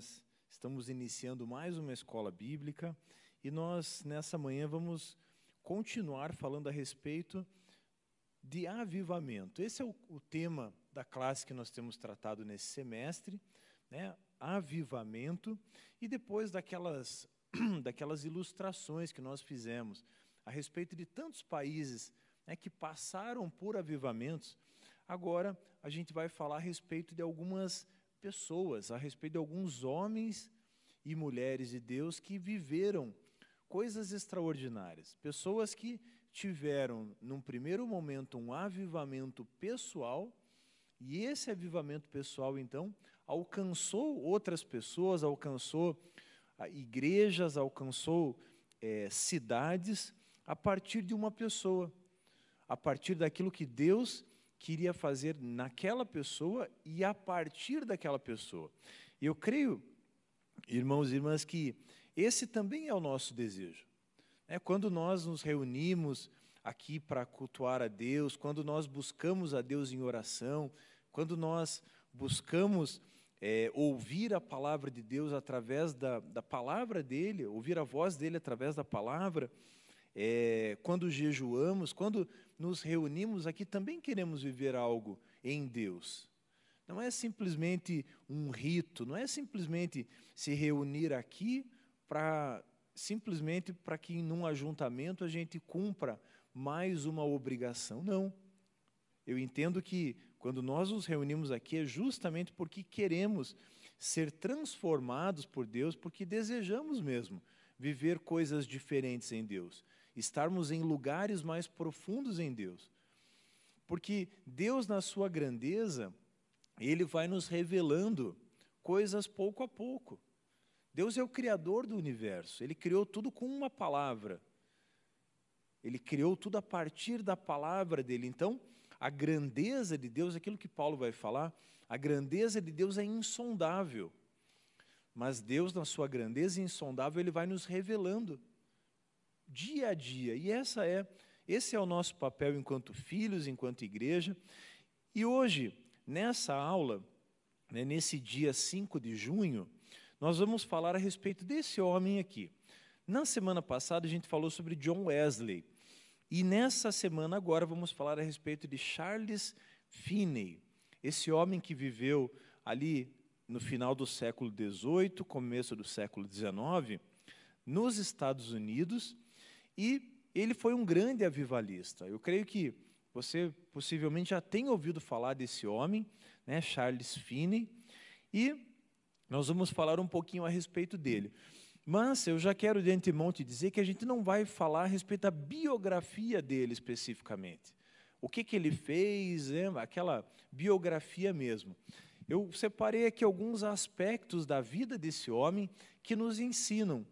nós estamos iniciando mais uma escola bíblica e nós, nessa manhã, vamos continuar falando a respeito de avivamento. Esse é o, o tema da classe que nós temos tratado nesse semestre, né? avivamento, e depois daquelas, daquelas ilustrações que nós fizemos a respeito de tantos países né, que passaram por avivamentos, agora a gente vai falar a respeito de algumas pessoas, a respeito de alguns homens e mulheres de Deus que viveram coisas extraordinárias. Pessoas que tiveram, num primeiro momento, um avivamento pessoal, e esse avivamento pessoal, então, alcançou outras pessoas, alcançou ah, igrejas, alcançou é, cidades, a partir de uma pessoa, a partir daquilo que Deus queria fazer naquela pessoa e a partir daquela pessoa. Eu creio, irmãos e irmãs, que esse também é o nosso desejo. É quando nós nos reunimos aqui para cultuar a Deus, quando nós buscamos a Deus em oração, quando nós buscamos é, ouvir a palavra de Deus através da, da palavra dele, ouvir a voz dele através da palavra, é, quando jejuamos, quando nos reunimos aqui, também queremos viver algo em Deus. Não é simplesmente um rito, não é simplesmente se reunir aqui para simplesmente para que num ajuntamento a gente cumpra mais uma obrigação. Não. Eu entendo que quando nós nos reunimos aqui é justamente porque queremos ser transformados por Deus, porque desejamos mesmo viver coisas diferentes em Deus, estarmos em lugares mais profundos em Deus. Porque Deus, na sua grandeza, Ele vai nos revelando coisas pouco a pouco. Deus é o Criador do universo, Ele criou tudo com uma palavra. Ele criou tudo a partir da palavra dele. Então, a grandeza de Deus, aquilo que Paulo vai falar, a grandeza de Deus é insondável. Mas Deus, na sua grandeza insondável, ele vai nos revelando dia a dia. E essa é, esse é o nosso papel enquanto filhos, enquanto igreja. E hoje, nessa aula, né, nesse dia 5 de junho, nós vamos falar a respeito desse homem aqui. Na semana passada a gente falou sobre John Wesley. E nessa semana agora vamos falar a respeito de Charles Finney, esse homem que viveu ali no final do século XVIII, começo do século XIX, nos Estados Unidos, e ele foi um grande avivalista. Eu creio que você possivelmente já tem ouvido falar desse homem, né, Charles Finney, e nós vamos falar um pouquinho a respeito dele. Mas eu já quero de antemão te dizer que a gente não vai falar a respeito da biografia dele especificamente. O que, que ele fez, né? aquela biografia mesmo. Eu separei aqui alguns aspectos da vida desse homem que nos ensinam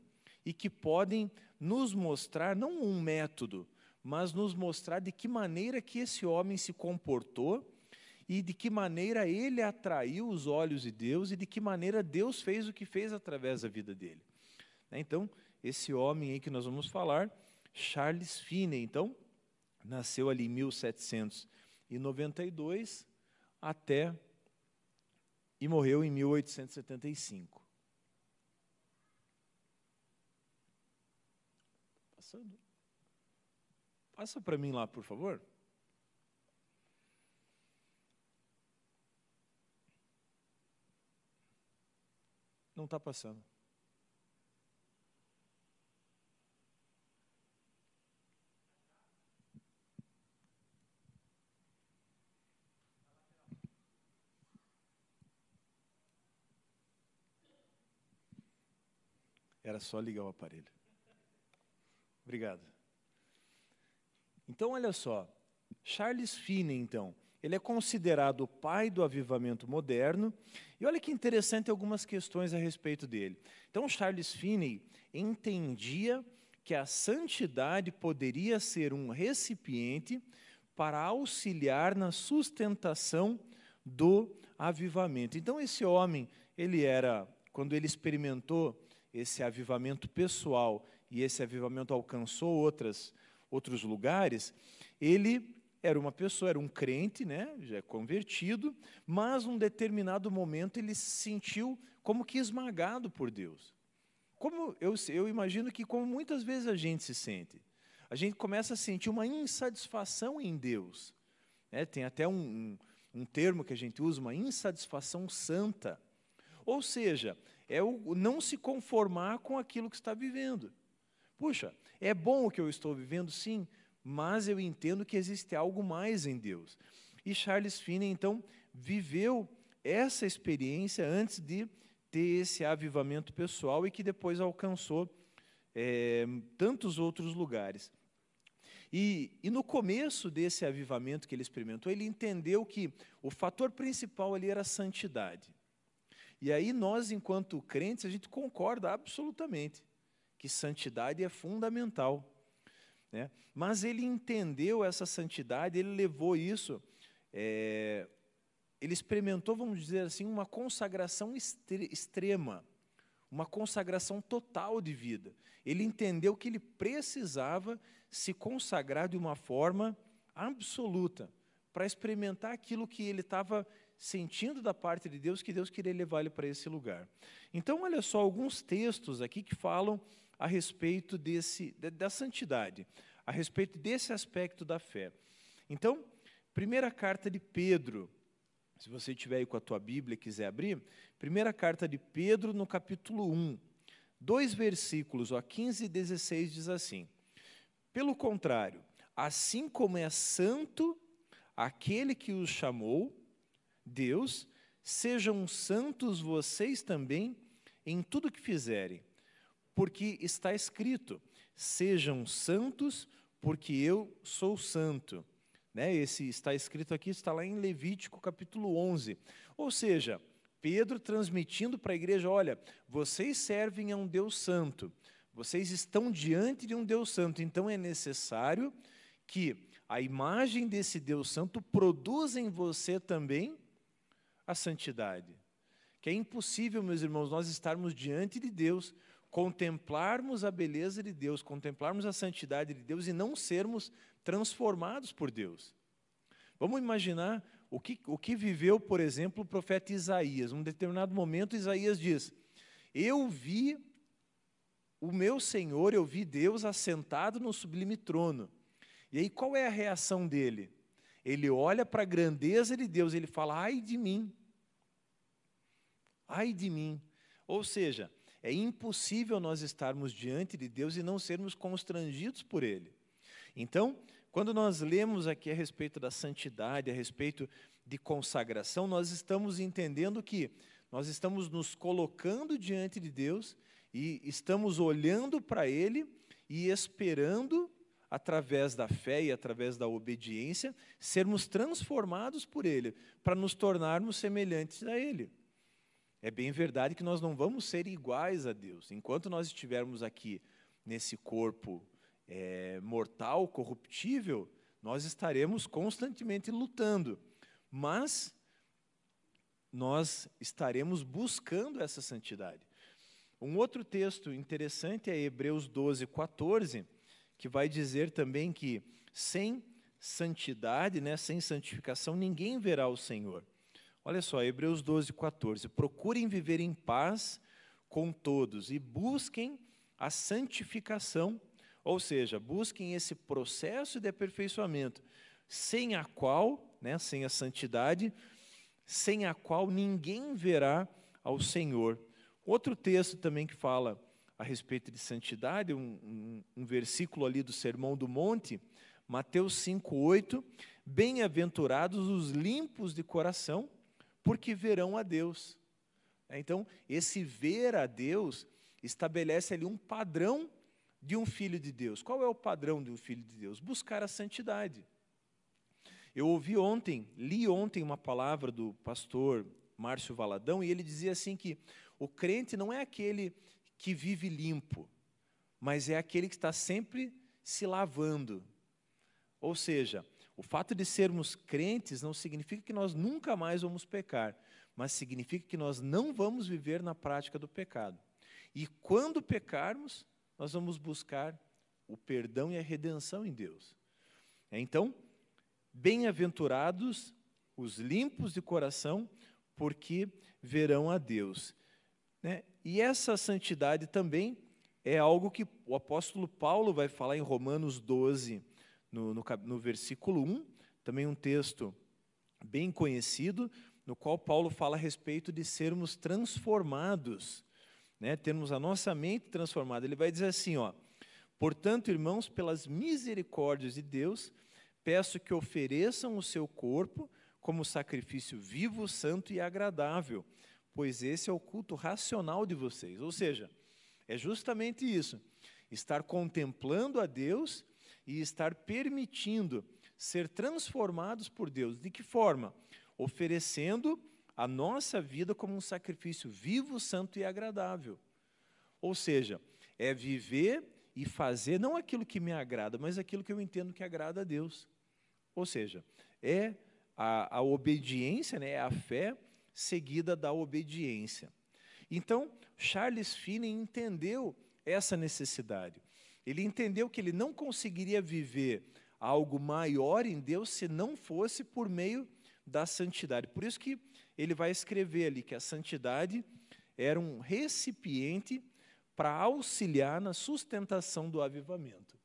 e que podem nos mostrar, não um método, mas nos mostrar de que maneira que esse homem se comportou e de que maneira ele atraiu os olhos de Deus e de que maneira Deus fez o que fez através da vida dele. Né, então, esse homem aí que nós vamos falar, Charles Finney, então, nasceu ali em 1792 até e morreu em 1875. Passando. Passa para mim lá, por favor. Não está passando. Era só ligar o aparelho. Obrigado. Então, olha só. Charles Finney, então, ele é considerado o pai do avivamento moderno. E olha que interessante algumas questões a respeito dele. Então, Charles Finney entendia que a santidade poderia ser um recipiente para auxiliar na sustentação do avivamento. Então, esse homem, ele era, quando ele experimentou esse avivamento pessoal e esse avivamento alcançou outras, outros lugares, ele era uma pessoa, era um crente, né, já é convertido, mas num determinado momento ele se sentiu como que esmagado por Deus. Como eu, eu imagino que como muitas vezes a gente se sente, a gente começa a sentir uma insatisfação em Deus. É, tem até um, um, um termo que a gente usa, uma insatisfação santa. Ou seja, é o não se conformar com aquilo que está vivendo. Puxa, é bom o que eu estou vivendo, sim, mas eu entendo que existe algo mais em Deus. E Charles Finney, então, viveu essa experiência antes de ter esse avivamento pessoal e que depois alcançou é, tantos outros lugares. E, e, no começo desse avivamento que ele experimentou, ele entendeu que o fator principal ali era a santidade. E aí nós, enquanto crentes, a gente concorda absolutamente que santidade é fundamental. Né? Mas ele entendeu essa santidade, ele levou isso, é, ele experimentou, vamos dizer assim, uma consagração extrema, uma consagração total de vida. Ele entendeu que ele precisava se consagrar de uma forma absoluta para experimentar aquilo que ele estava sentindo da parte de Deus, que Deus queria levar ele para esse lugar. Então, olha só alguns textos aqui que falam a respeito desse, da santidade, a respeito desse aspecto da fé. Então, primeira carta de Pedro, se você tiver aí com a tua Bíblia e quiser abrir, primeira carta de Pedro, no capítulo 1, dois versículos, ó, 15 e 16, diz assim: Pelo contrário, assim como é santo aquele que os chamou, Deus, sejam santos vocês também em tudo que fizerem porque está escrito: sejam santos, porque eu sou santo. Né? Esse está escrito aqui, está lá em Levítico capítulo 11. Ou seja, Pedro transmitindo para a igreja: olha, vocês servem a um Deus santo, vocês estão diante de um Deus santo, então é necessário que a imagem desse Deus santo produza em você também a santidade. Que é impossível, meus irmãos, nós estarmos diante de Deus contemplarmos a beleza de Deus, contemplarmos a santidade de Deus e não sermos transformados por Deus. Vamos imaginar o que, o que viveu, por exemplo, o profeta Isaías. Num determinado momento, Isaías diz: Eu vi o meu Senhor, eu vi Deus assentado no sublime trono. E aí qual é a reação dele? Ele olha para a grandeza de Deus, ele fala: Ai de mim, ai de mim. Ou seja, é impossível nós estarmos diante de Deus e não sermos constrangidos por Ele. Então, quando nós lemos aqui a respeito da santidade, a respeito de consagração, nós estamos entendendo que nós estamos nos colocando diante de Deus e estamos olhando para Ele e esperando, através da fé e através da obediência, sermos transformados por Ele, para nos tornarmos semelhantes a Ele. É bem verdade que nós não vamos ser iguais a Deus. Enquanto nós estivermos aqui nesse corpo é, mortal, corruptível, nós estaremos constantemente lutando. Mas nós estaremos buscando essa santidade. Um outro texto interessante é Hebreus 12, 14, que vai dizer também que sem santidade, né, sem santificação, ninguém verá o Senhor. Olha só, Hebreus 12, 14. Procurem viver em paz com todos e busquem a santificação, ou seja, busquem esse processo de aperfeiçoamento, sem a qual, né, sem a santidade, sem a qual ninguém verá ao Senhor. Outro texto também que fala a respeito de santidade, um, um, um versículo ali do Sermão do Monte, Mateus 5,8: Bem-aventurados os limpos de coração, porque verão a Deus. É, então, esse ver a Deus estabelece ali um padrão de um filho de Deus. Qual é o padrão de um filho de Deus? Buscar a santidade. Eu ouvi ontem, li ontem uma palavra do pastor Márcio Valadão e ele dizia assim que o crente não é aquele que vive limpo, mas é aquele que está sempre se lavando. Ou seja, o fato de sermos crentes não significa que nós nunca mais vamos pecar, mas significa que nós não vamos viver na prática do pecado. E quando pecarmos, nós vamos buscar o perdão e a redenção em Deus. Então, bem-aventurados os limpos de coração, porque verão a Deus. Né? E essa santidade também é algo que o apóstolo Paulo vai falar em Romanos 12, no, no, no versículo 1, também um texto bem conhecido, no qual Paulo fala a respeito de sermos transformados, né? termos a nossa mente transformada. Ele vai dizer assim, ó, portanto, irmãos, pelas misericórdias de Deus, peço que ofereçam o seu corpo como sacrifício vivo, santo e agradável, pois esse é o culto racional de vocês. Ou seja, é justamente isso: estar contemplando a Deus e estar permitindo ser transformados por Deus. De que forma? Oferecendo a nossa vida como um sacrifício vivo, santo e agradável. Ou seja, é viver e fazer não aquilo que me agrada, mas aquilo que eu entendo que agrada a Deus. Ou seja, é a, a obediência, né, é a fé seguida da obediência. Então, Charles Finney entendeu essa necessidade. Ele entendeu que ele não conseguiria viver algo maior em Deus se não fosse por meio da santidade. Por isso que ele vai escrever ali que a santidade era um recipiente para auxiliar na sustentação do avivamento.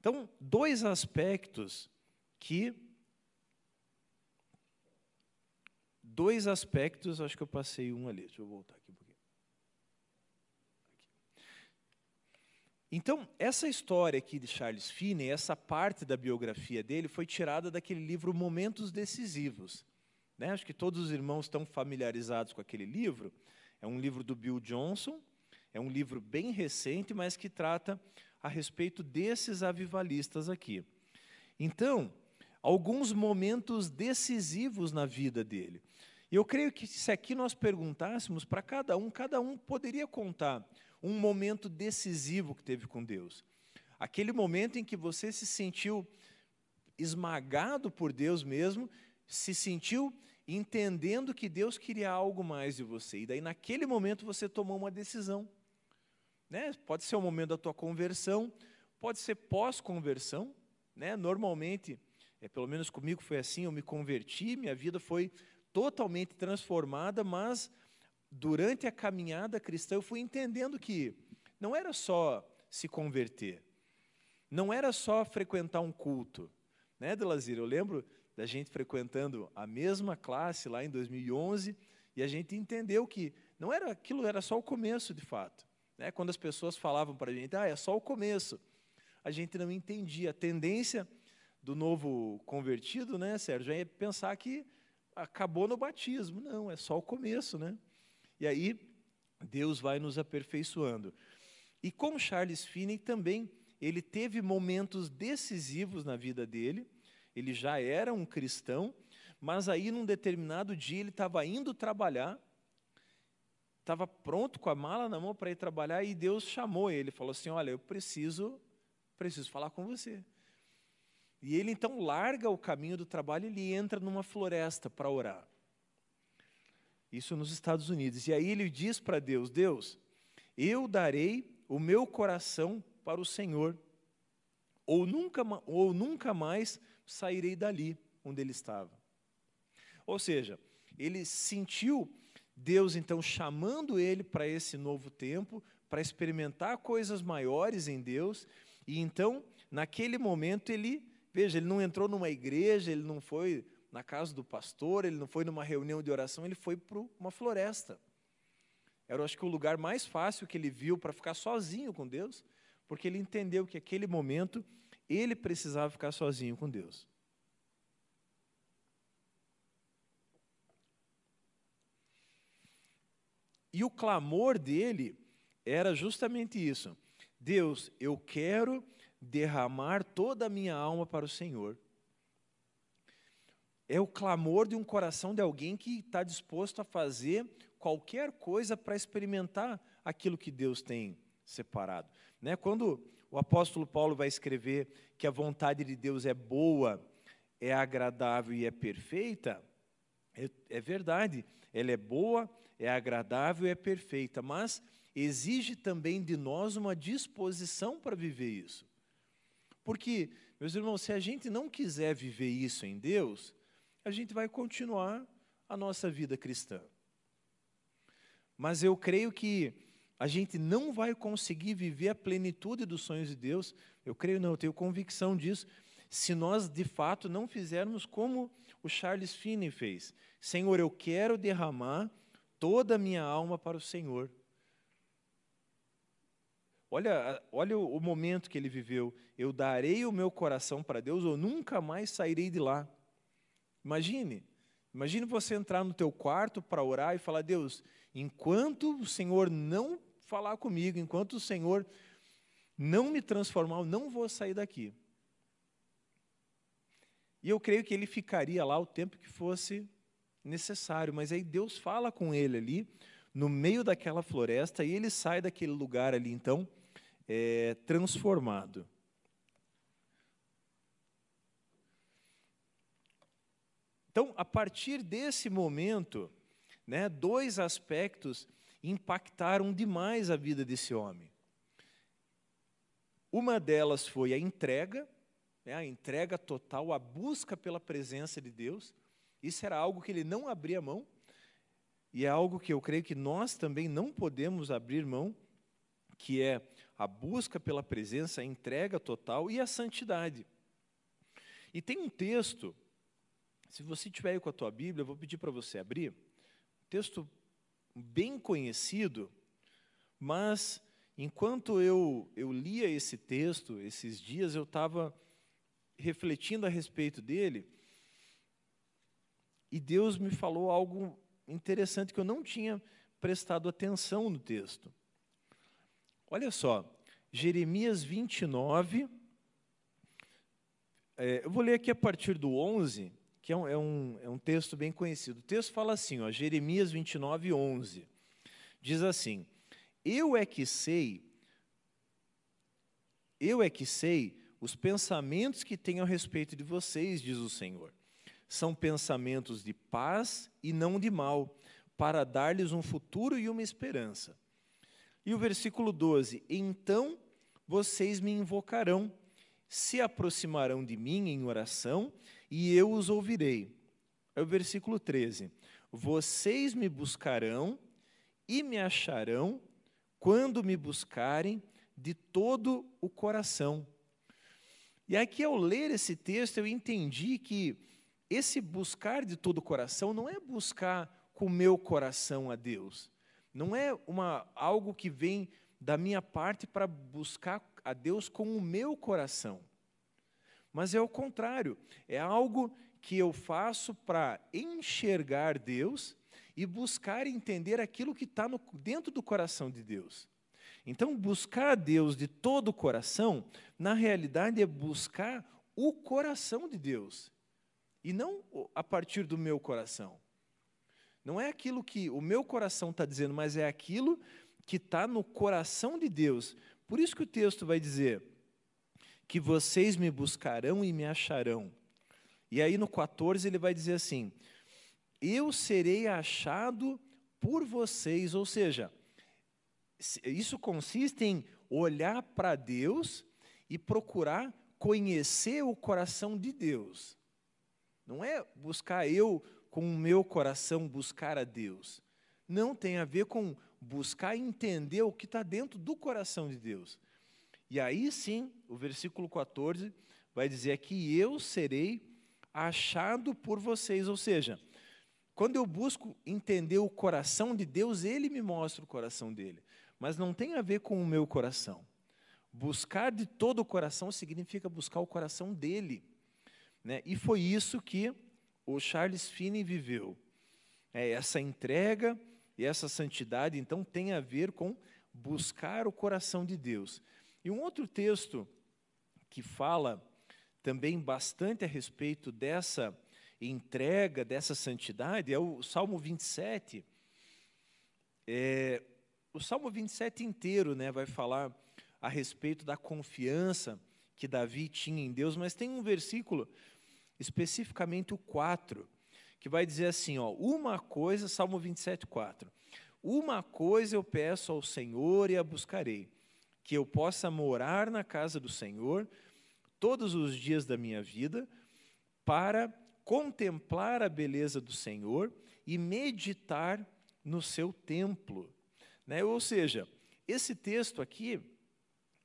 Então, dois aspectos que dois aspectos, acho que eu passei um ali, deixa eu voltar aqui um pouquinho. Aqui. Então, essa história aqui de Charles Finney, essa parte da biografia dele, foi tirada daquele livro Momentos Decisivos. Né? Acho que todos os irmãos estão familiarizados com aquele livro. É um livro do Bill Johnson, é um livro bem recente, mas que trata a respeito desses avivalistas aqui. Então, alguns momentos decisivos na vida dele. E eu creio que se aqui nós perguntássemos para cada um, cada um poderia contar um momento decisivo que teve com Deus. Aquele momento em que você se sentiu esmagado por Deus mesmo, se sentiu entendendo que Deus queria algo mais de você. E daí, naquele momento, você tomou uma decisão. Né? Pode ser o momento da tua conversão, pode ser pós-conversão. Né? Normalmente, é, pelo menos comigo foi assim, eu me converti, minha vida foi totalmente transformada, mas durante a caminhada cristã eu fui entendendo que não era só se converter, não era só frequentar um culto, né, Delazir? Eu lembro da gente frequentando a mesma classe lá em 2011 e a gente entendeu que não era aquilo era só o começo de fato, né? Quando as pessoas falavam para a gente, ah, é só o começo, a gente não entendia a tendência do novo convertido, né, Sérgio, é pensar que acabou no batismo. Não, é só o começo, né? E aí Deus vai nos aperfeiçoando. E com Charles Finney também, ele teve momentos decisivos na vida dele. Ele já era um cristão, mas aí num determinado dia ele estava indo trabalhar, estava pronto com a mala na mão para ir trabalhar e Deus chamou ele, falou assim: "Olha, eu preciso preciso falar com você". E ele então larga o caminho do trabalho e ele entra numa floresta para orar. Isso nos Estados Unidos. E aí ele diz para Deus: Deus, eu darei o meu coração para o Senhor, ou nunca, ou nunca mais sairei dali onde ele estava. Ou seja, ele sentiu Deus então chamando ele para esse novo tempo, para experimentar coisas maiores em Deus, e então, naquele momento, ele Veja, ele não entrou numa igreja, ele não foi na casa do pastor, ele não foi numa reunião de oração, ele foi para uma floresta. Era, acho que, o lugar mais fácil que ele viu para ficar sozinho com Deus, porque ele entendeu que aquele momento ele precisava ficar sozinho com Deus. E o clamor dele era justamente isso: Deus, eu quero derramar toda a minha alma para o Senhor. É o clamor de um coração de alguém que está disposto a fazer qualquer coisa para experimentar aquilo que Deus tem separado. Né? Quando o apóstolo Paulo vai escrever que a vontade de Deus é boa, é agradável e é perfeita, é, é verdade, ela é boa, é agradável e é perfeita, mas exige também de nós uma disposição para viver isso. Porque, meus irmãos, se a gente não quiser viver isso em Deus, a gente vai continuar a nossa vida cristã. mas eu creio que a gente não vai conseguir viver a plenitude dos sonhos de Deus. Eu creio não, eu tenho convicção disso, se nós de fato não fizermos como o Charles Finney fez. Senhor, eu quero derramar toda a minha alma para o Senhor. Olha, olha o momento que ele viveu. Eu darei o meu coração para Deus, ou nunca mais sairei de lá. Imagine, imagine você entrar no teu quarto para orar e falar, Deus, enquanto o Senhor não falar comigo, enquanto o Senhor não me transformar, eu não vou sair daqui. E eu creio que ele ficaria lá o tempo que fosse necessário, mas aí Deus fala com ele ali, no meio daquela floresta, e ele sai daquele lugar ali, então, é, transformado. Então, a partir desse momento, né, dois aspectos impactaram demais a vida desse homem. Uma delas foi a entrega, né, a entrega total, a busca pela presença de Deus. Isso era algo que ele não abria mão, e é algo que eu creio que nós também não podemos abrir mão, que é a busca pela presença, a entrega total e a santidade. E tem um texto se você tiver aí com a tua Bíblia, eu vou pedir para você abrir. Um texto bem conhecido, mas enquanto eu, eu lia esse texto, esses dias, eu estava refletindo a respeito dele, e Deus me falou algo interessante que eu não tinha prestado atenção no texto. Olha só, Jeremias 29, é, eu vou ler aqui a partir do 11, que é um, é um, é um texto bem conhecido. O texto fala assim, ó, Jeremias 29, 11. Diz assim: Eu é que sei, eu é que sei os pensamentos que tenho a respeito de vocês, diz o Senhor. São pensamentos de paz e não de mal, para dar-lhes um futuro e uma esperança. E o versículo 12: Então vocês me invocarão, se aproximarão de mim em oração e eu os ouvirei. É o versículo 13. Vocês me buscarão e me acharão quando me buscarem de todo o coração. E aqui, ao ler esse texto, eu entendi que esse buscar de todo o coração não é buscar com o meu coração a Deus. Não é uma, algo que vem da minha parte para buscar a Deus com o meu coração. Mas é o contrário, é algo que eu faço para enxergar Deus e buscar entender aquilo que está dentro do coração de Deus. Então, buscar Deus de todo o coração, na realidade, é buscar o coração de Deus, e não a partir do meu coração. Não é aquilo que o meu coração está dizendo, mas é aquilo que está no coração de Deus. Por isso que o texto vai dizer: que vocês me buscarão e me acharão. E aí no 14 ele vai dizer assim: Eu serei achado por vocês, ou seja, isso consiste em olhar para Deus e procurar conhecer o coração de Deus. Não é buscar eu com o meu coração buscar a Deus. Não tem a ver com buscar entender o que está dentro do coração de Deus. E aí sim, o versículo 14 vai dizer que eu serei achado por vocês, ou seja, quando eu busco entender o coração de Deus, ele me mostra o coração dele, mas não tem a ver com o meu coração. Buscar de todo o coração significa buscar o coração dele. Né? E foi isso que o Charles Finney viveu. É, essa entrega e essa santidade, então, tem a ver com buscar o coração de Deus. E um outro texto que fala também bastante a respeito dessa entrega, dessa santidade, é o Salmo 27. É, o Salmo 27 inteiro né, vai falar a respeito da confiança que Davi tinha em Deus, mas tem um versículo, especificamente o 4, que vai dizer assim: ó, uma coisa, Salmo 27, 4. Uma coisa eu peço ao Senhor e a buscarei que eu possa morar na casa do Senhor todos os dias da minha vida, para contemplar a beleza do Senhor e meditar no seu templo. Né? Ou seja, esse texto aqui,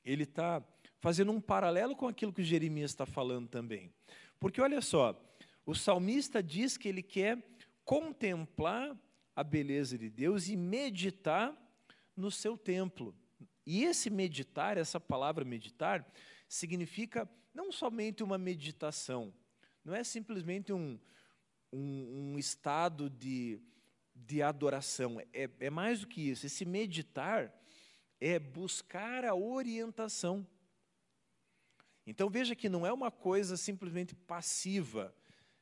ele está fazendo um paralelo com aquilo que Jeremias está falando também. Porque olha só, o salmista diz que ele quer contemplar a beleza de Deus e meditar no seu templo. E esse meditar, essa palavra meditar, significa não somente uma meditação, não é simplesmente um, um, um estado de, de adoração, é, é mais do que isso. Esse meditar é buscar a orientação. Então veja que não é uma coisa simplesmente passiva,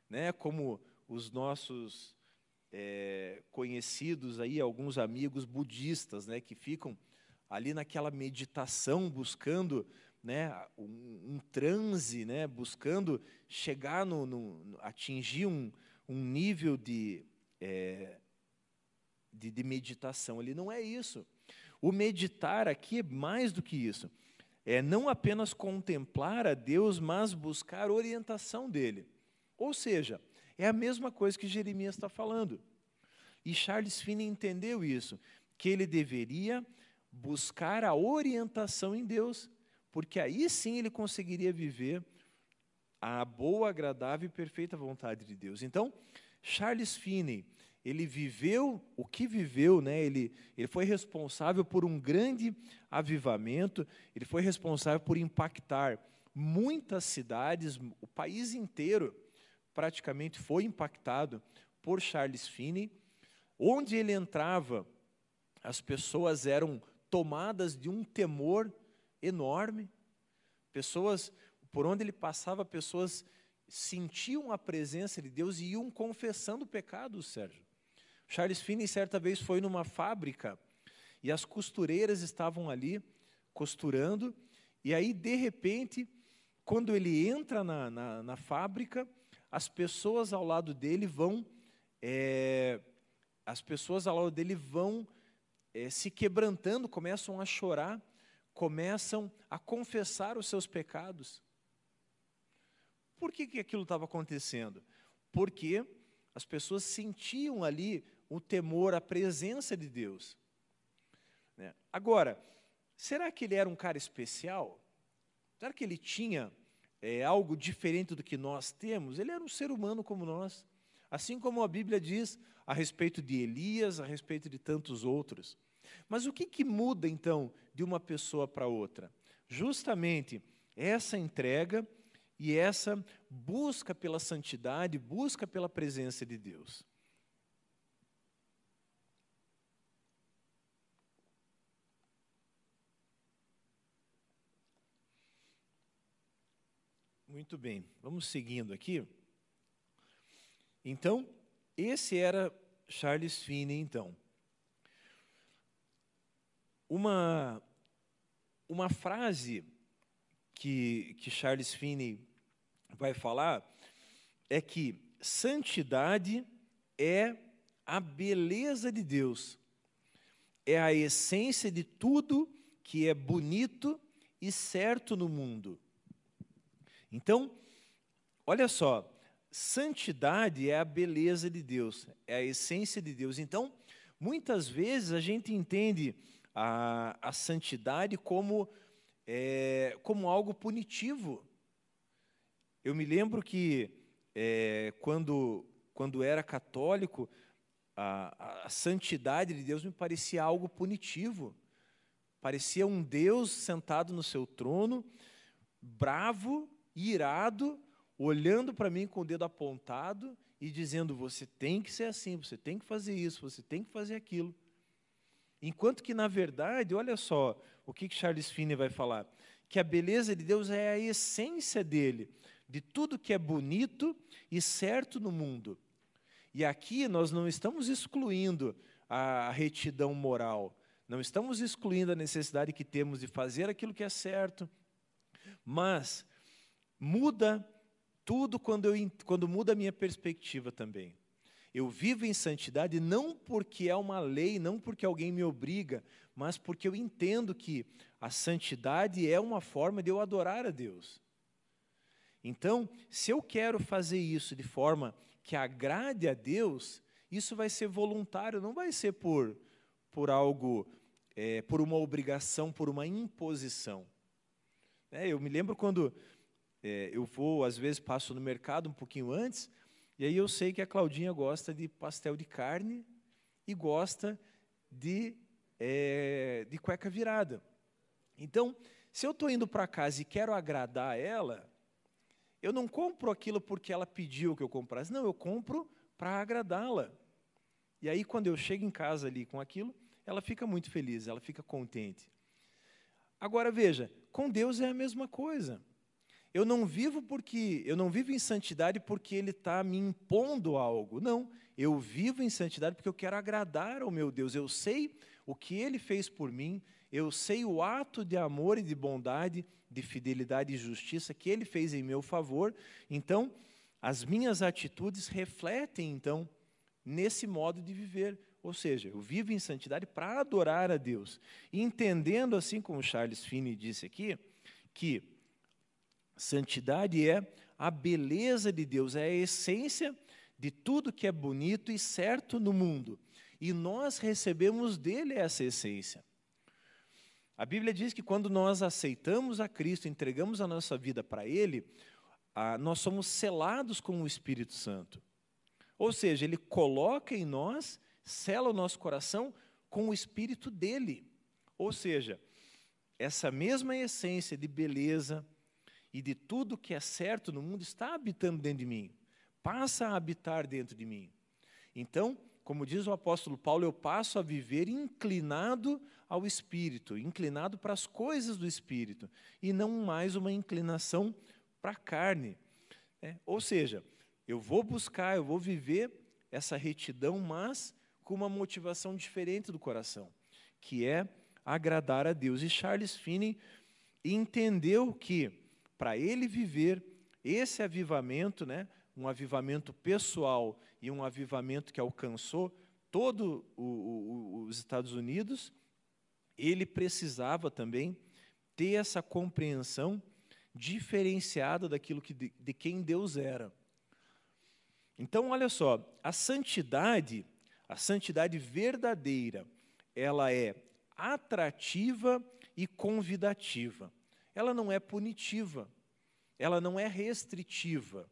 né, como os nossos é, conhecidos aí, alguns amigos budistas, né, que ficam ali naquela meditação, buscando né, um, um transe, né, buscando chegar no, no atingir um, um nível de, é, de, de meditação. Ele não é isso. O meditar aqui é mais do que isso é não apenas contemplar a Deus, mas buscar orientação dele. Ou seja, é a mesma coisa que Jeremias está falando. E Charles Finney entendeu isso, que ele deveria buscar a orientação em Deus, porque aí sim ele conseguiria viver a boa, agradável e perfeita vontade de Deus. Então, Charles Finney, ele viveu o que viveu, né? ele, ele foi responsável por um grande avivamento, ele foi responsável por impactar muitas cidades, o país inteiro praticamente foi impactado por Charles Finney. Onde ele entrava, as pessoas eram tomadas de um temor enorme. Pessoas, por onde ele passava, pessoas sentiam a presença de Deus e iam confessando o pecado, Sérgio. Charles Finney, certa vez, foi numa fábrica e as costureiras estavam ali costurando, e aí, de repente, quando ele entra na, na, na fábrica, as pessoas ao lado dele vão, é, as pessoas ao lado dele vão é, se quebrantando, começam a chorar, começam a confessar os seus pecados. Por que, que aquilo estava acontecendo? Porque as pessoas sentiam ali o temor, a presença de Deus. Né? Agora, será que ele era um cara especial? Será que ele tinha é, algo diferente do que nós temos? Ele era um ser humano como nós. Assim como a Bíblia diz a respeito de Elias, a respeito de tantos outros. Mas o que, que muda, então, de uma pessoa para outra? Justamente essa entrega e essa busca pela santidade, busca pela presença de Deus. Muito bem, vamos seguindo aqui. Então, esse era Charles Finney, então. Uma, uma frase que, que Charles Finney vai falar é que santidade é a beleza de Deus, é a essência de tudo que é bonito e certo no mundo. Então, olha só, santidade é a beleza de Deus, é a essência de Deus. Então, muitas vezes a gente entende a, a santidade como, é, como algo punitivo. Eu me lembro que é, quando, quando era católico, a, a santidade de Deus me parecia algo punitivo. Parecia um Deus sentado no seu trono, bravo, irado, olhando para mim com o dedo apontado e dizendo: você tem que ser assim, você tem que fazer isso, você tem que fazer aquilo. Enquanto que, na verdade, olha só o que Charles Finney vai falar: que a beleza de Deus é a essência dele, de tudo que é bonito e certo no mundo. E aqui nós não estamos excluindo a retidão moral, não estamos excluindo a necessidade que temos de fazer aquilo que é certo, mas muda tudo quando, eu, quando muda a minha perspectiva também. Eu vivo em santidade não porque é uma lei, não porque alguém me obriga, mas porque eu entendo que a santidade é uma forma de eu adorar a Deus. Então, se eu quero fazer isso de forma que agrade a Deus, Isso vai ser voluntário, não vai ser por, por algo, é, por uma obrigação, por uma imposição. É, eu me lembro quando é, eu vou, às vezes passo no mercado um pouquinho antes, e aí eu sei que a Claudinha gosta de pastel de carne e gosta de, é, de cueca virada. Então, se eu estou indo para casa e quero agradar ela, eu não compro aquilo porque ela pediu que eu comprasse. Não, eu compro para agradá-la. E aí, quando eu chego em casa ali com aquilo, ela fica muito feliz, ela fica contente. Agora veja, com Deus é a mesma coisa. Eu não vivo porque eu não vivo em santidade porque Ele está me impondo algo. Não, eu vivo em santidade porque eu quero agradar ao meu Deus. Eu sei o que Ele fez por mim. Eu sei o ato de amor e de bondade, de fidelidade e justiça que Ele fez em meu favor. Então, as minhas atitudes refletem então nesse modo de viver. Ou seja, eu vivo em santidade para adorar a Deus, entendendo assim como Charles Finney disse aqui, que Santidade é a beleza de Deus, é a essência de tudo que é bonito e certo no mundo. E nós recebemos dele essa essência. A Bíblia diz que quando nós aceitamos a Cristo, entregamos a nossa vida para Ele, nós somos selados com o Espírito Santo. Ou seja, Ele coloca em nós, sela o nosso coração com o Espírito dele. Ou seja, essa mesma essência de beleza, e de tudo que é certo no mundo está habitando dentro de mim, passa a habitar dentro de mim. Então, como diz o apóstolo Paulo, eu passo a viver inclinado ao Espírito, inclinado para as coisas do Espírito, e não mais uma inclinação para a carne. É, ou seja, eu vou buscar, eu vou viver essa retidão, mas com uma motivação diferente do coração, que é agradar a Deus. E Charles Finney entendeu que para ele viver esse avivamento, né, um avivamento pessoal e um avivamento que alcançou todo o, o, os Estados Unidos, ele precisava também ter essa compreensão diferenciada daquilo que de, de quem Deus era. Então, olha só, a santidade, a santidade verdadeira, ela é atrativa e convidativa ela não é punitiva, ela não é restritiva.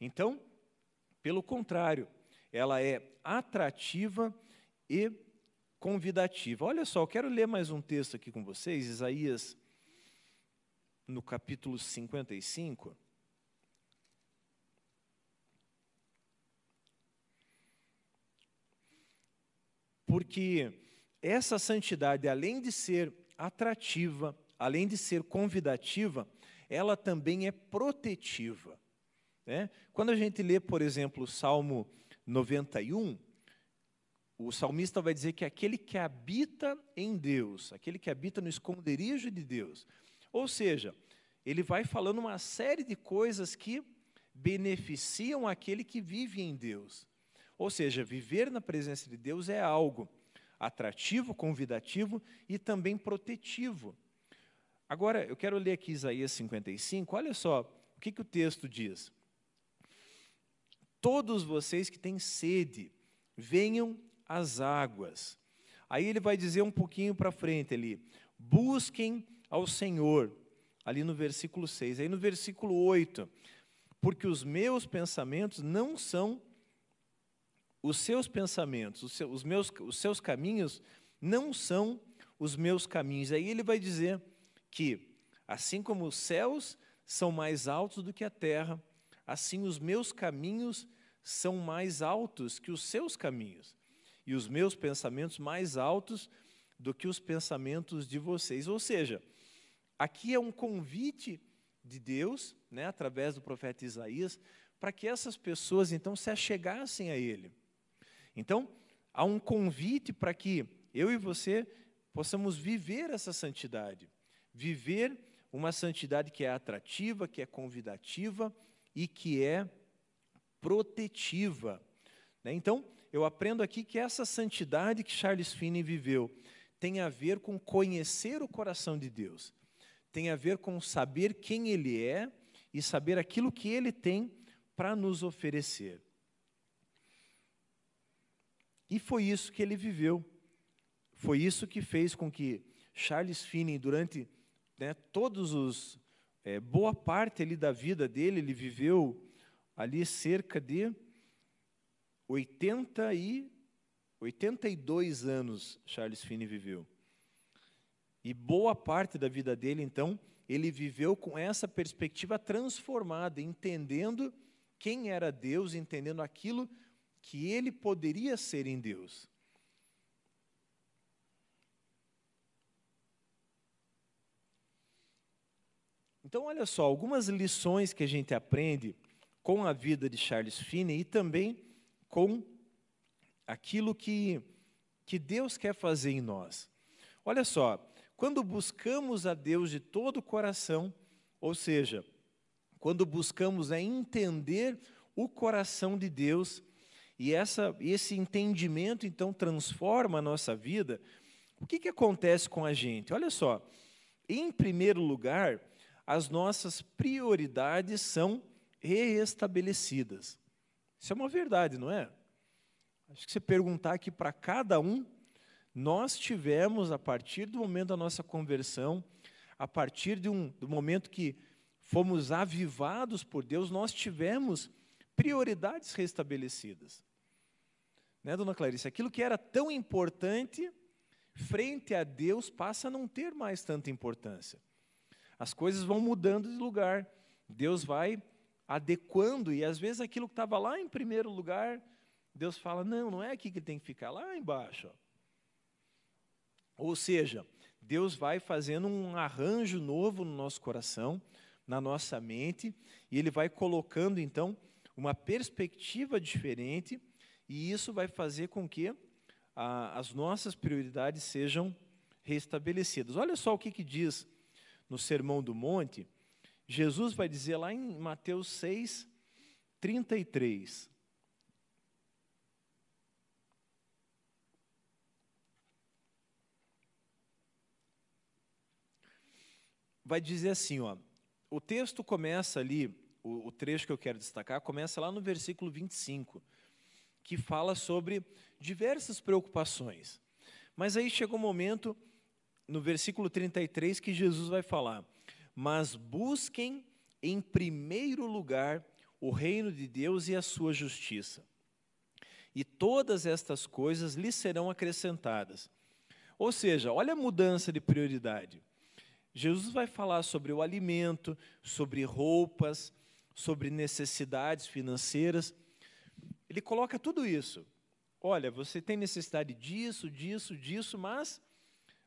Então, pelo contrário, ela é atrativa e convidativa. Olha só, eu quero ler mais um texto aqui com vocês, Isaías, no capítulo 55. Porque essa santidade, além de ser atrativa, além de ser convidativa, ela também é protetiva. Né? Quando a gente lê, por exemplo, o Salmo 91, o salmista vai dizer que aquele que habita em Deus, aquele que habita no esconderijo de Deus. Ou seja, ele vai falando uma série de coisas que beneficiam aquele que vive em Deus. Ou seja, viver na presença de Deus é algo atrativo, convidativo e também protetivo. Agora, eu quero ler aqui Isaías 55, olha só o que, que o texto diz. Todos vocês que têm sede, venham às águas. Aí ele vai dizer um pouquinho para frente ali, busquem ao Senhor, ali no versículo 6. Aí no versículo 8, porque os meus pensamentos não são os seus pensamentos, os seus, os meus, os seus caminhos não são os meus caminhos. Aí ele vai dizer que, assim como os céus são mais altos do que a terra, assim os meus caminhos são mais altos que os seus caminhos, e os meus pensamentos mais altos do que os pensamentos de vocês. Ou seja, aqui é um convite de Deus, né, através do profeta Isaías, para que essas pessoas então se achegassem a Ele. Então, há um convite para que eu e você possamos viver essa santidade viver uma santidade que é atrativa, que é convidativa e que é protetiva. Né? Então, eu aprendo aqui que essa santidade que Charles Finney viveu tem a ver com conhecer o coração de Deus, tem a ver com saber quem Ele é e saber aquilo que Ele tem para nos oferecer. E foi isso que ele viveu. Foi isso que fez com que Charles Finney, durante né, todos os é, boa parte ali da vida dele, ele viveu ali cerca de 80 e 82 anos Charles Finney viveu. E boa parte da vida dele, então, ele viveu com essa perspectiva transformada, entendendo quem era Deus, entendendo aquilo que ele poderia ser em Deus. Então, olha só, algumas lições que a gente aprende com a vida de Charles Finney e também com aquilo que, que Deus quer fazer em nós. Olha só, quando buscamos a Deus de todo o coração, ou seja, quando buscamos é entender o coração de Deus, e essa, esse entendimento então transforma a nossa vida, o que, que acontece com a gente? Olha só, em primeiro lugar, as nossas prioridades são reestabelecidas. Isso é uma verdade, não é? Acho que se perguntar aqui para cada um, nós tivemos, a partir do momento da nossa conversão, a partir de um, do momento que fomos avivados por Deus, nós tivemos prioridades restabelecidas. Né, dona Clarice? Aquilo que era tão importante, frente a Deus, passa a não ter mais tanta importância. As coisas vão mudando de lugar. Deus vai adequando, e às vezes aquilo que estava lá em primeiro lugar, Deus fala: não, não é aqui que tem que ficar, lá embaixo. Ou seja, Deus vai fazendo um arranjo novo no nosso coração, na nossa mente, e Ele vai colocando então uma perspectiva diferente, e isso vai fazer com que a, as nossas prioridades sejam restabelecidas. Olha só o que, que diz no Sermão do Monte, Jesus vai dizer lá em Mateus 6, 33. Vai dizer assim, ó, o texto começa ali, o, o trecho que eu quero destacar, começa lá no versículo 25, que fala sobre diversas preocupações. Mas aí chega um momento, no versículo 33, que Jesus vai falar: Mas busquem em primeiro lugar o reino de Deus e a sua justiça. E todas estas coisas lhes serão acrescentadas. Ou seja, olha a mudança de prioridade. Jesus vai falar sobre o alimento, sobre roupas, sobre necessidades financeiras. Ele coloca tudo isso. Olha, você tem necessidade disso, disso, disso, mas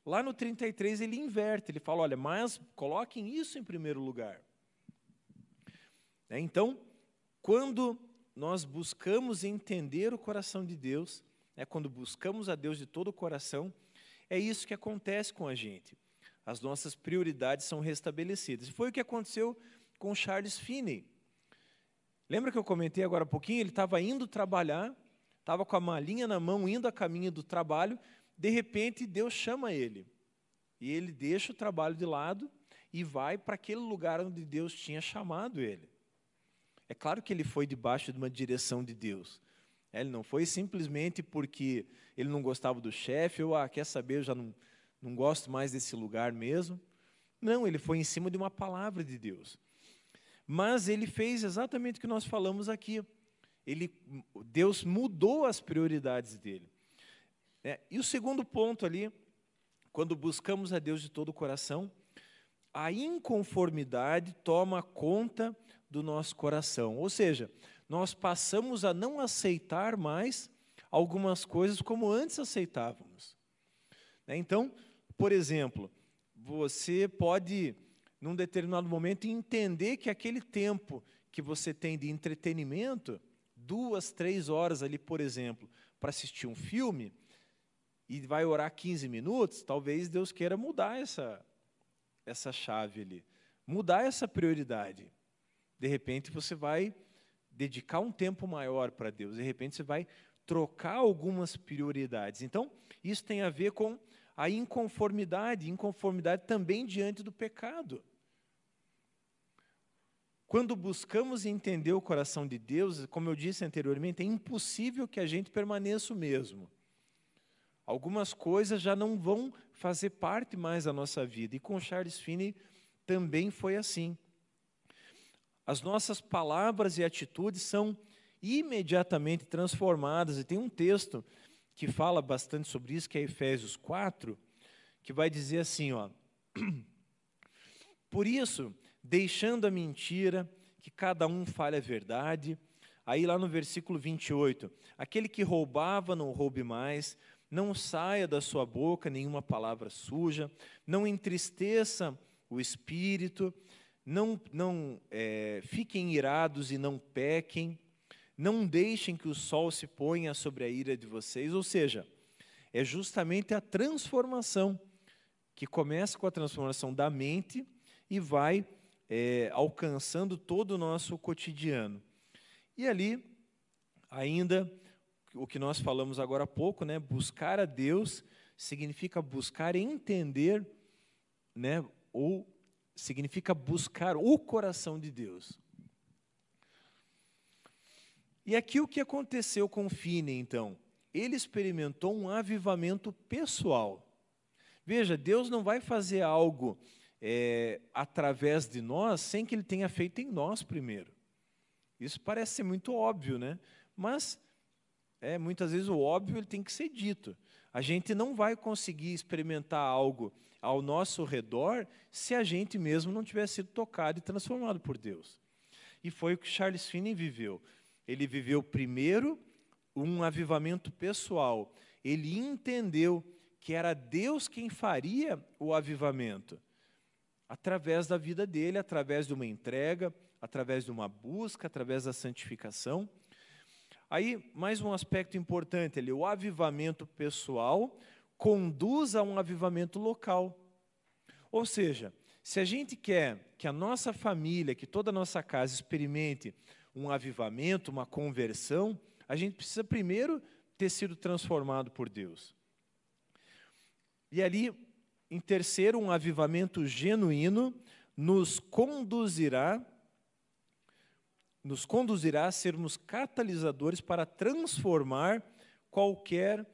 lá no 33 ele inverte, ele fala: olha, mas coloquem isso em primeiro lugar. É, então, quando nós buscamos entender o coração de Deus, é quando buscamos a Deus de todo o coração, é isso que acontece com a gente as nossas prioridades são restabelecidas. Foi o que aconteceu com Charles Finney. Lembra que eu comentei agora há pouquinho? Ele estava indo trabalhar, estava com a malinha na mão, indo a caminho do trabalho, de repente Deus chama ele. E ele deixa o trabalho de lado e vai para aquele lugar onde Deus tinha chamado ele. É claro que ele foi debaixo de uma direção de Deus. Ele não foi simplesmente porque ele não gostava do chefe, ou, ah, quer saber, eu já não, não gosto mais desse lugar mesmo. Não, ele foi em cima de uma palavra de Deus. Mas ele fez exatamente o que nós falamos aqui. Ele, Deus mudou as prioridades dele. É, e o segundo ponto ali, quando buscamos a Deus de todo o coração, a inconformidade toma conta do nosso coração. Ou seja, nós passamos a não aceitar mais algumas coisas como antes aceitávamos. Né, então, por exemplo, você pode, num determinado momento, entender que aquele tempo que você tem de entretenimento, duas, três horas ali, por exemplo, para assistir um filme, e vai orar 15 minutos, talvez Deus queira mudar essa, essa chave ali, mudar essa prioridade. De repente você vai dedicar um tempo maior para Deus, de repente você vai trocar algumas prioridades. Então, isso tem a ver com a inconformidade, inconformidade também diante do pecado. quando buscamos entender o coração de Deus, como eu disse anteriormente, é impossível que a gente permaneça o mesmo. Algumas coisas já não vão fazer parte mais da nossa vida. E com Charles Finney também foi assim. As nossas palavras e atitudes são imediatamente transformadas. E tem um texto que fala bastante sobre isso, que é Efésios 4, que vai dizer assim, ó: Por isso, deixando a mentira, que cada um fale a verdade. Aí lá no versículo 28, aquele que roubava não roube mais, não saia da sua boca nenhuma palavra suja, não entristeça o espírito, não, não é, fiquem irados e não pequem, não deixem que o sol se ponha sobre a ira de vocês. Ou seja, é justamente a transformação que começa com a transformação da mente e vai é, alcançando todo o nosso cotidiano. E ali, ainda, o que nós falamos agora há pouco, né, buscar a Deus significa buscar entender, né, ou significa buscar o coração de Deus. E aqui o que aconteceu com Fine, então? Ele experimentou um avivamento pessoal. Veja, Deus não vai fazer algo é, através de nós sem que Ele tenha feito em nós primeiro. Isso parece ser muito óbvio, né? Mas é, muitas vezes o óbvio ele tem que ser dito. A gente não vai conseguir experimentar algo ao nosso redor se a gente mesmo não tiver sido tocado e transformado por Deus. E foi o que Charles Finney viveu. Ele viveu primeiro um avivamento pessoal. Ele entendeu que era Deus quem faria o avivamento através da vida dele, através de uma entrega, através de uma busca, através da santificação. Aí, mais um aspecto importante ali, o avivamento pessoal conduz a um avivamento local. Ou seja, se a gente quer que a nossa família, que toda a nossa casa experimente um avivamento, uma conversão, a gente precisa primeiro ter sido transformado por Deus. E ali em terceiro, um avivamento genuíno nos conduzirá nos conduzirá a sermos catalisadores para transformar qualquer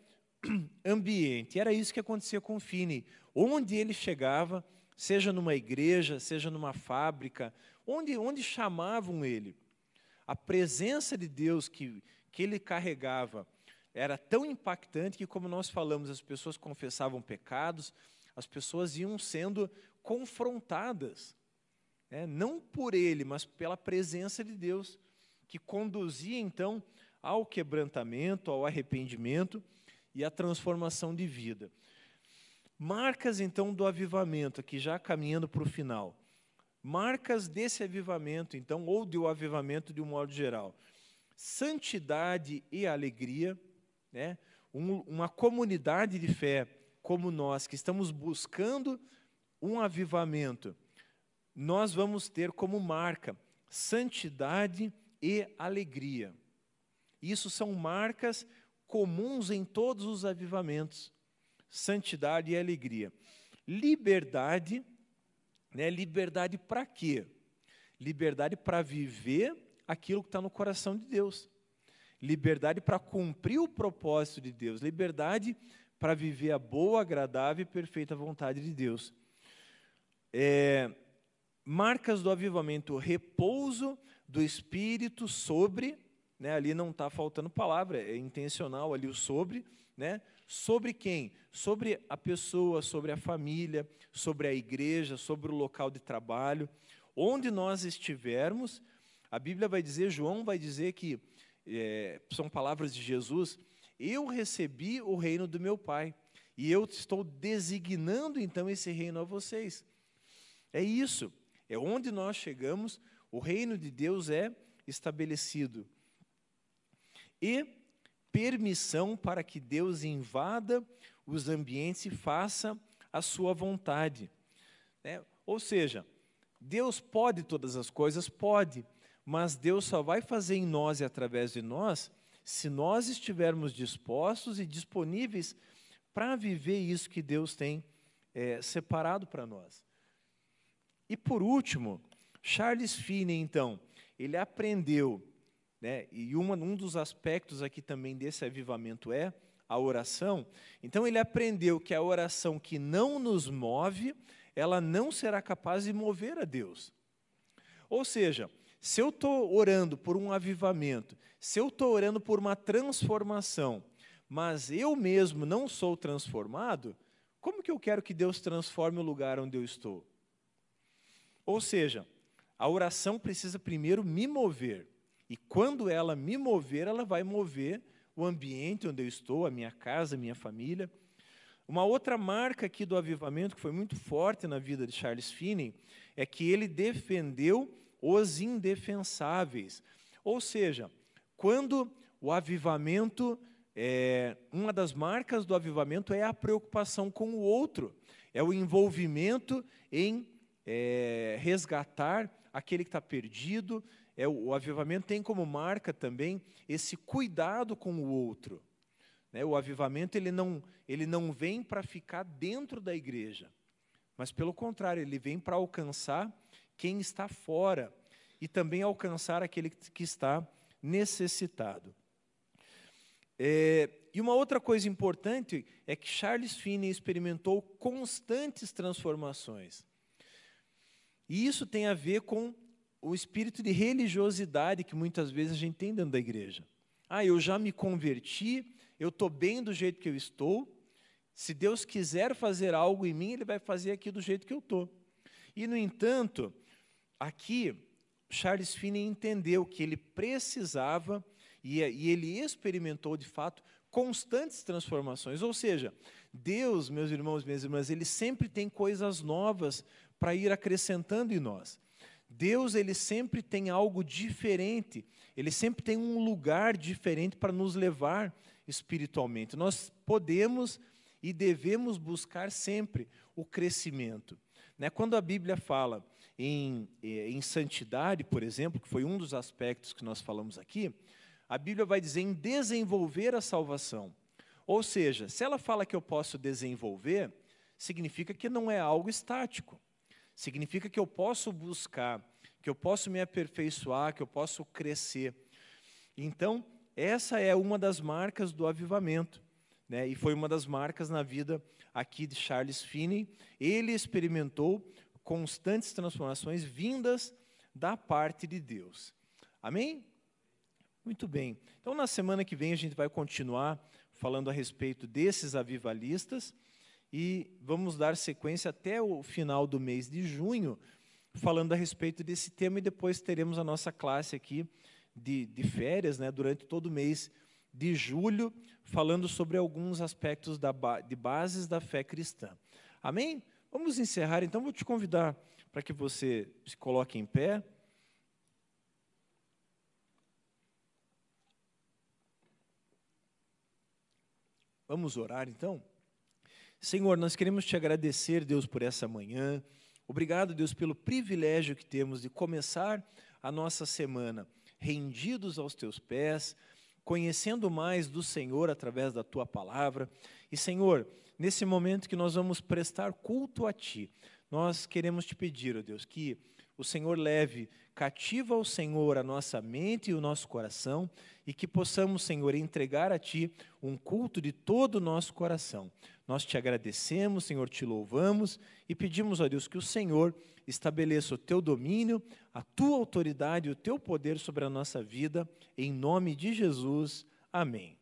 ambiente. Era isso que acontecia com Fini. Onde ele chegava, seja numa igreja, seja numa fábrica, onde, onde chamavam ele, a presença de Deus que, que ele carregava era tão impactante que, como nós falamos, as pessoas confessavam pecados, as pessoas iam sendo confrontadas, né? não por ele, mas pela presença de Deus, que conduzia então ao quebrantamento, ao arrependimento e à transformação de vida. Marcas então do avivamento, aqui já caminhando para o final. Marcas desse avivamento, então, ou do avivamento de um modo geral. Santidade e alegria, né? Um, uma comunidade de fé como nós, que estamos buscando um avivamento, nós vamos ter como marca santidade e alegria. Isso são marcas comuns em todos os avivamentos. Santidade e alegria. Liberdade, né? Liberdade para quê? Liberdade para viver aquilo que está no coração de Deus. Liberdade para cumprir o propósito de Deus. Liberdade para viver a boa, agradável e perfeita vontade de Deus. É, marcas do avivamento, repouso do Espírito sobre, né, ali não está faltando palavra, é intencional ali o sobre, né, sobre quem? Sobre a pessoa, sobre a família, sobre a igreja, sobre o local de trabalho, onde nós estivermos, a Bíblia vai dizer, João vai dizer que, é, são palavras de Jesus, eu recebi o reino do meu Pai. E eu estou designando então esse reino a vocês. É isso. É onde nós chegamos, o reino de Deus é estabelecido. E permissão para que Deus invada os ambientes e faça a sua vontade. É, ou seja, Deus pode todas as coisas? Pode, mas Deus só vai fazer em nós e através de nós se nós estivermos dispostos e disponíveis para viver isso que Deus tem é, separado para nós. E por último, Charles Finney, então, ele aprendeu, né, e uma, um dos aspectos aqui também desse avivamento é a oração. Então, ele aprendeu que a oração que não nos move, ela não será capaz de mover a Deus. Ou seja, se eu estou orando por um avivamento, se eu estou orando por uma transformação, mas eu mesmo não sou transformado, como que eu quero que Deus transforme o lugar onde eu estou? Ou seja, a oração precisa primeiro me mover. E quando ela me mover, ela vai mover o ambiente onde eu estou, a minha casa, a minha família. Uma outra marca aqui do avivamento, que foi muito forte na vida de Charles Finney, é que ele defendeu os indefensáveis. Ou seja, quando o avivamento, é, uma das marcas do avivamento é a preocupação com o outro, é o envolvimento em é, resgatar aquele que está perdido. É, o, o avivamento tem como marca também esse cuidado com o outro. Né? O avivamento ele não, ele não vem para ficar dentro da igreja, mas pelo contrário, ele vem para alcançar quem está fora e também alcançar aquele que está necessitado. É, e uma outra coisa importante é que Charles Finney experimentou constantes transformações. E isso tem a ver com o espírito de religiosidade que muitas vezes a gente tem dentro da igreja. Ah, eu já me converti, eu estou bem do jeito que eu estou. Se Deus quiser fazer algo em mim, Ele vai fazer aqui do jeito que eu estou. E, no entanto, aqui, Charles Finney entendeu que ele precisava, e, e ele experimentou de fato, constantes transformações. Ou seja, Deus, meus irmãos e minhas irmãs, Ele sempre tem coisas novas para ir acrescentando em nós. Deus, Ele sempre tem algo diferente, Ele sempre tem um lugar diferente para nos levar espiritualmente. Nós podemos e devemos buscar sempre o crescimento. Né? Quando a Bíblia fala em, eh, em santidade, por exemplo, que foi um dos aspectos que nós falamos aqui, a Bíblia vai dizer em desenvolver a salvação. Ou seja, se ela fala que eu posso desenvolver, significa que não é algo estático. Significa que eu posso buscar, que eu posso me aperfeiçoar, que eu posso crescer. Então, essa é uma das marcas do avivamento. Né? E foi uma das marcas na vida aqui de Charles Finney. Ele experimentou constantes transformações vindas da parte de Deus. Amém? Muito bem. Então, na semana que vem, a gente vai continuar falando a respeito desses avivalistas e vamos dar sequência até o final do mês de junho, falando a respeito desse tema, e depois teremos a nossa classe aqui de, de férias, né, durante todo o mês de julho, falando sobre alguns aspectos da, de bases da fé cristã. Amém? Vamos encerrar, então vou te convidar para que você se coloque em pé. Vamos orar então? Senhor, nós queremos te agradecer, Deus, por essa manhã. Obrigado, Deus, pelo privilégio que temos de começar a nossa semana rendidos aos teus pés, conhecendo mais do Senhor através da tua palavra. E, Senhor, nesse momento que nós vamos prestar culto a ti, nós queremos te pedir, ó Deus, que o Senhor leve cativa ao Senhor a nossa mente e o nosso coração e que possamos, Senhor, entregar a Ti um culto de todo o nosso coração. Nós te agradecemos, Senhor, te louvamos e pedimos a Deus que o Senhor estabeleça o Teu domínio, a Tua autoridade e o Teu poder sobre a nossa vida, em nome de Jesus. Amém.